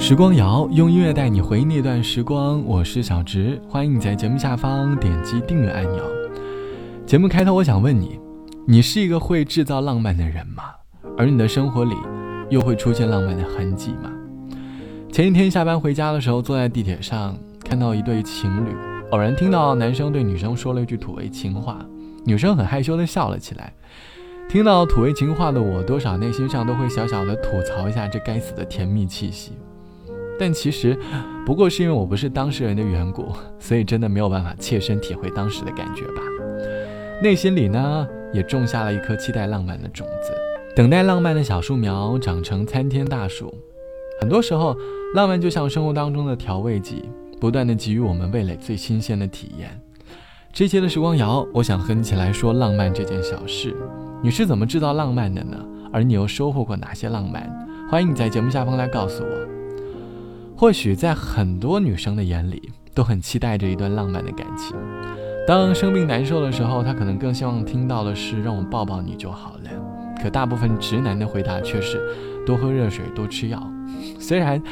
时光谣用音乐带你回忆那段时光，我是小植，欢迎你在节目下方点击订阅按钮。节目开头，我想问你，你是一个会制造浪漫的人吗？而你的生活里又会出现浪漫的痕迹吗？前几天下班回家的时候，坐在地铁上，看到一对情侣，偶然听到男生对女生说了一句土味情话，女生很害羞的笑了起来。听到土味情话的我，多少内心上都会小小的吐槽一下这该死的甜蜜气息。但其实，不过是因为我不是当事人的缘故，所以真的没有办法切身体会当时的感觉吧。内心里呢，也种下了一颗期待浪漫的种子，等待浪漫的小树苗长成参天大树。很多时候，浪漫就像生活当中的调味剂，不断的给予我们味蕾最新鲜的体验。这期的时光谣，我想和你一起来说浪漫这件小事。你是怎么制造浪漫的呢？而你又收获过哪些浪漫？欢迎你在节目下方来告诉我。或许在很多女生的眼里，都很期待着一段浪漫的感情。当生病难受的时候，她可能更希望听到的是“让我抱抱你就好了”。可大部分直男的回答却是“多喝热水，多吃药”。虽然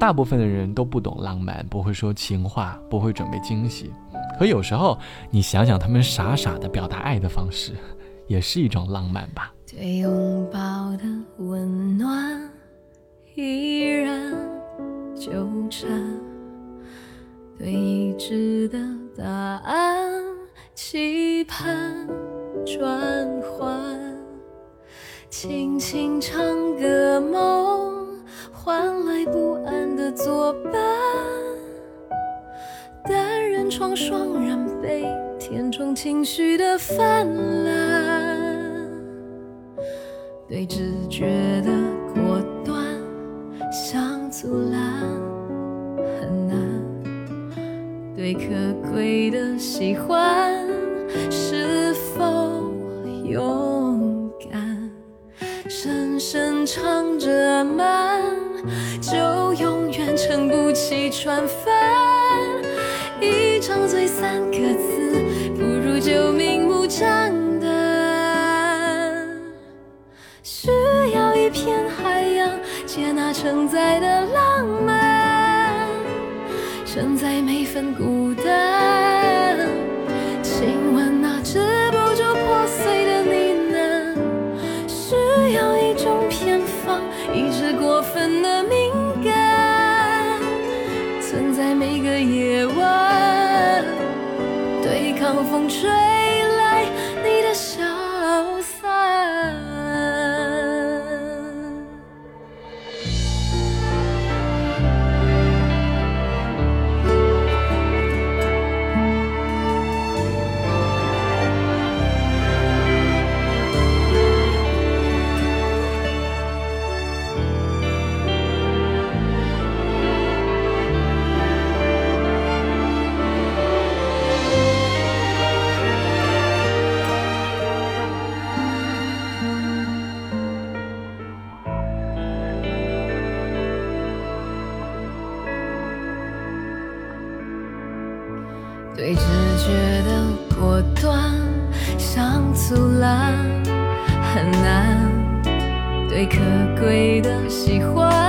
大部分的人都不懂浪漫，不会说情话，不会准备惊喜，可有时候你想想他们傻傻的表达爱的方式。也是一种浪漫吧。对拥抱的温暖依然纠缠，对已知的答案期盼转换，轻轻唱个梦，换来不安的作伴。单人床双人被，填充情绪的泛滥。对直觉的，阻拦很难；对可贵的喜欢，是否勇敢？深深唱着慢，就永远撑不起船帆。一张嘴三个字，不如就明目张胆。需要一片海洋。接纳承载的份孤单。亲吻那止不住破碎的呢喃，需要一种偏方，抑制过分的敏感。存在每个夜晚，对抗风吹。很难；对可贵的喜欢，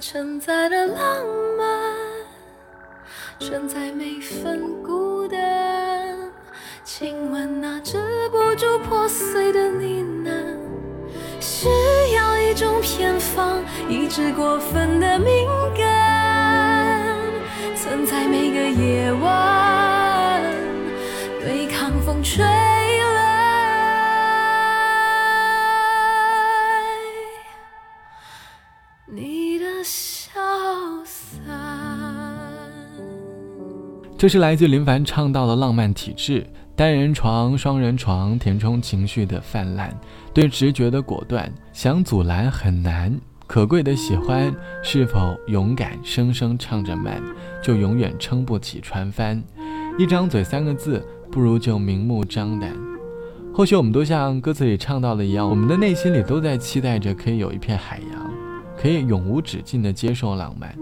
承载的浪漫，承载每份孤单。亲吻那止不住破碎的呢喃，需要一种偏方，抑制过分的敏感，曾在每个夜晚对抗风吹这是来自林凡唱到的浪漫体质，单人床、双人床，填充情绪的泛滥，对直觉的果断，想阻拦很难。可贵的喜欢，是否勇敢？声声唱着慢，就永远撑不起船帆。一张嘴三个字，不如就明目张胆。或许我们都像歌词里唱到的一样，我们的内心里都在期待着可以有一片海洋，可以永无止境的接受浪漫。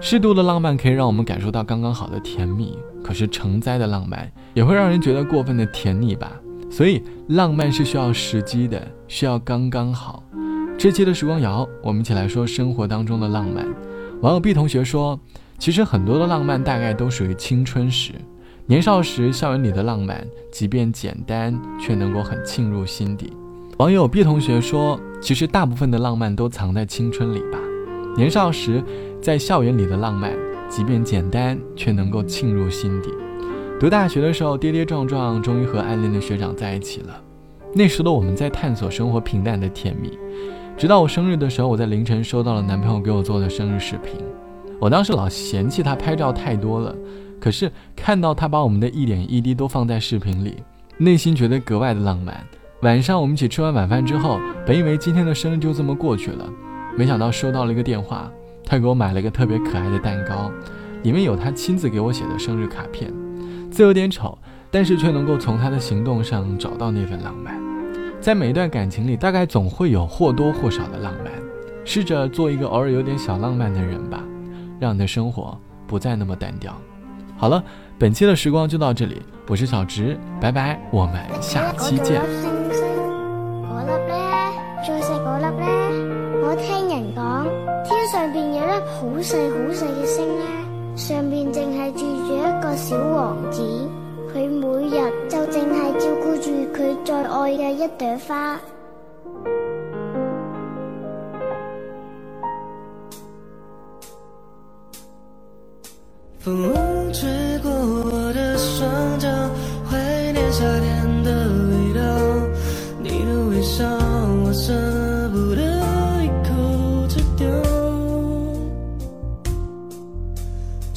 适度的浪漫可以让我们感受到刚刚好的甜蜜，可是成灾的浪漫也会让人觉得过分的甜腻吧。所以，浪漫是需要时机的，需要刚刚好。这期的时光谣，我们一起来说生活当中的浪漫。网友 B 同学说，其实很多的浪漫大概都属于青春时，年少时校园里的浪漫，即便简单，却能够很沁入心底。网友 B 同学说，其实大部分的浪漫都藏在青春里吧。年少时，在校园里的浪漫，即便简单，却能够沁入心底。读大学的时候，跌跌撞撞，终于和暗恋的学长在一起了。那时的我们在探索生活平淡的甜蜜。直到我生日的时候，我在凌晨收到了男朋友给我做的生日视频。我当时老嫌弃他拍照太多了，可是看到他把我们的一点一滴都放在视频里，内心觉得格外的浪漫。晚上我们一起吃完晚饭之后，本以为今天的生日就这么过去了。没想到收到了一个电话，他给我买了一个特别可爱的蛋糕，里面有他亲自给我写的生日卡片，字有点丑，但是却能够从他的行动上找到那份浪漫。在每一段感情里，大概总会有或多或少的浪漫，试着做一个偶尔有点小浪漫的人吧，让你的生活不再那么单调。好了，本期的时光就到这里，我是小直，拜拜，我们下期见。细好细嘅星咧，上面净系住住一个小王子，佢每日就净系照顾住佢最爱嘅一朵花。風吹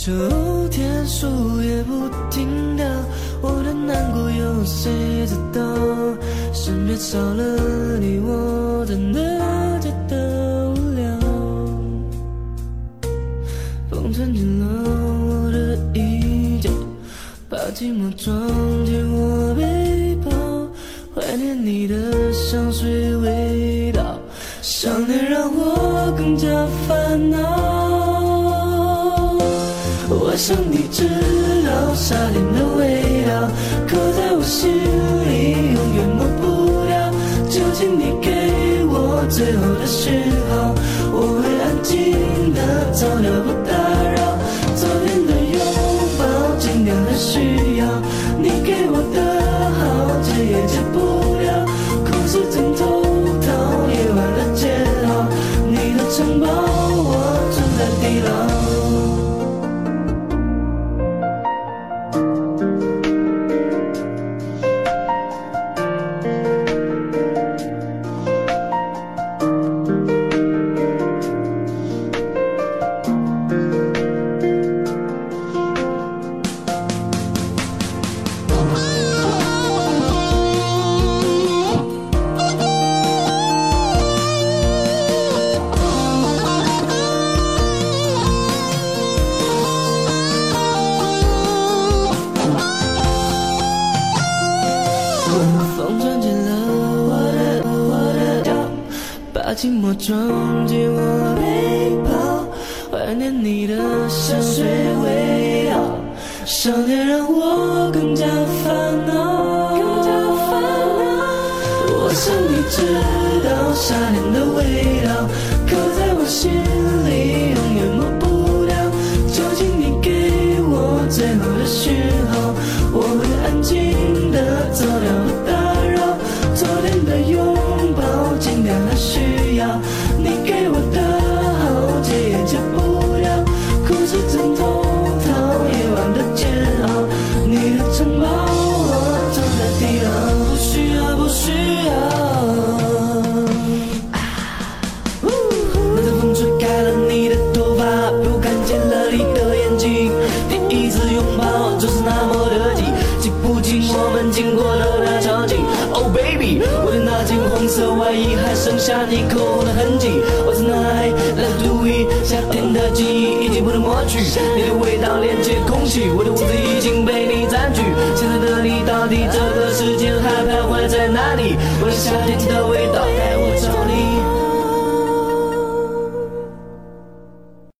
秋天树叶不停掉，我的难过有谁知道？身边少了你，我真的觉得无聊。风吹进了我的衣角，把寂寞装进我背包，怀念你的香水味道，想念让我更加烦恼。我想你知道夏天的味道，刻在我心里，永远抹不掉。就请你给我最后的讯号，我会安静的走掉，风穿进了我的我的脚，把寂寞装进我背包，怀念你的香水味道，想念让我更加烦恼。更加烦恼。我想你知道夏天的味道，刻在我心红色外衣还剩下你口红的痕迹。，Hot night, love to be 夏天的记忆已经不能抹去，你的味道连接空气，我的屋子已经被你占据。现在的你到底这个时间还徘徊在哪里？我的夏天的味道带我找你。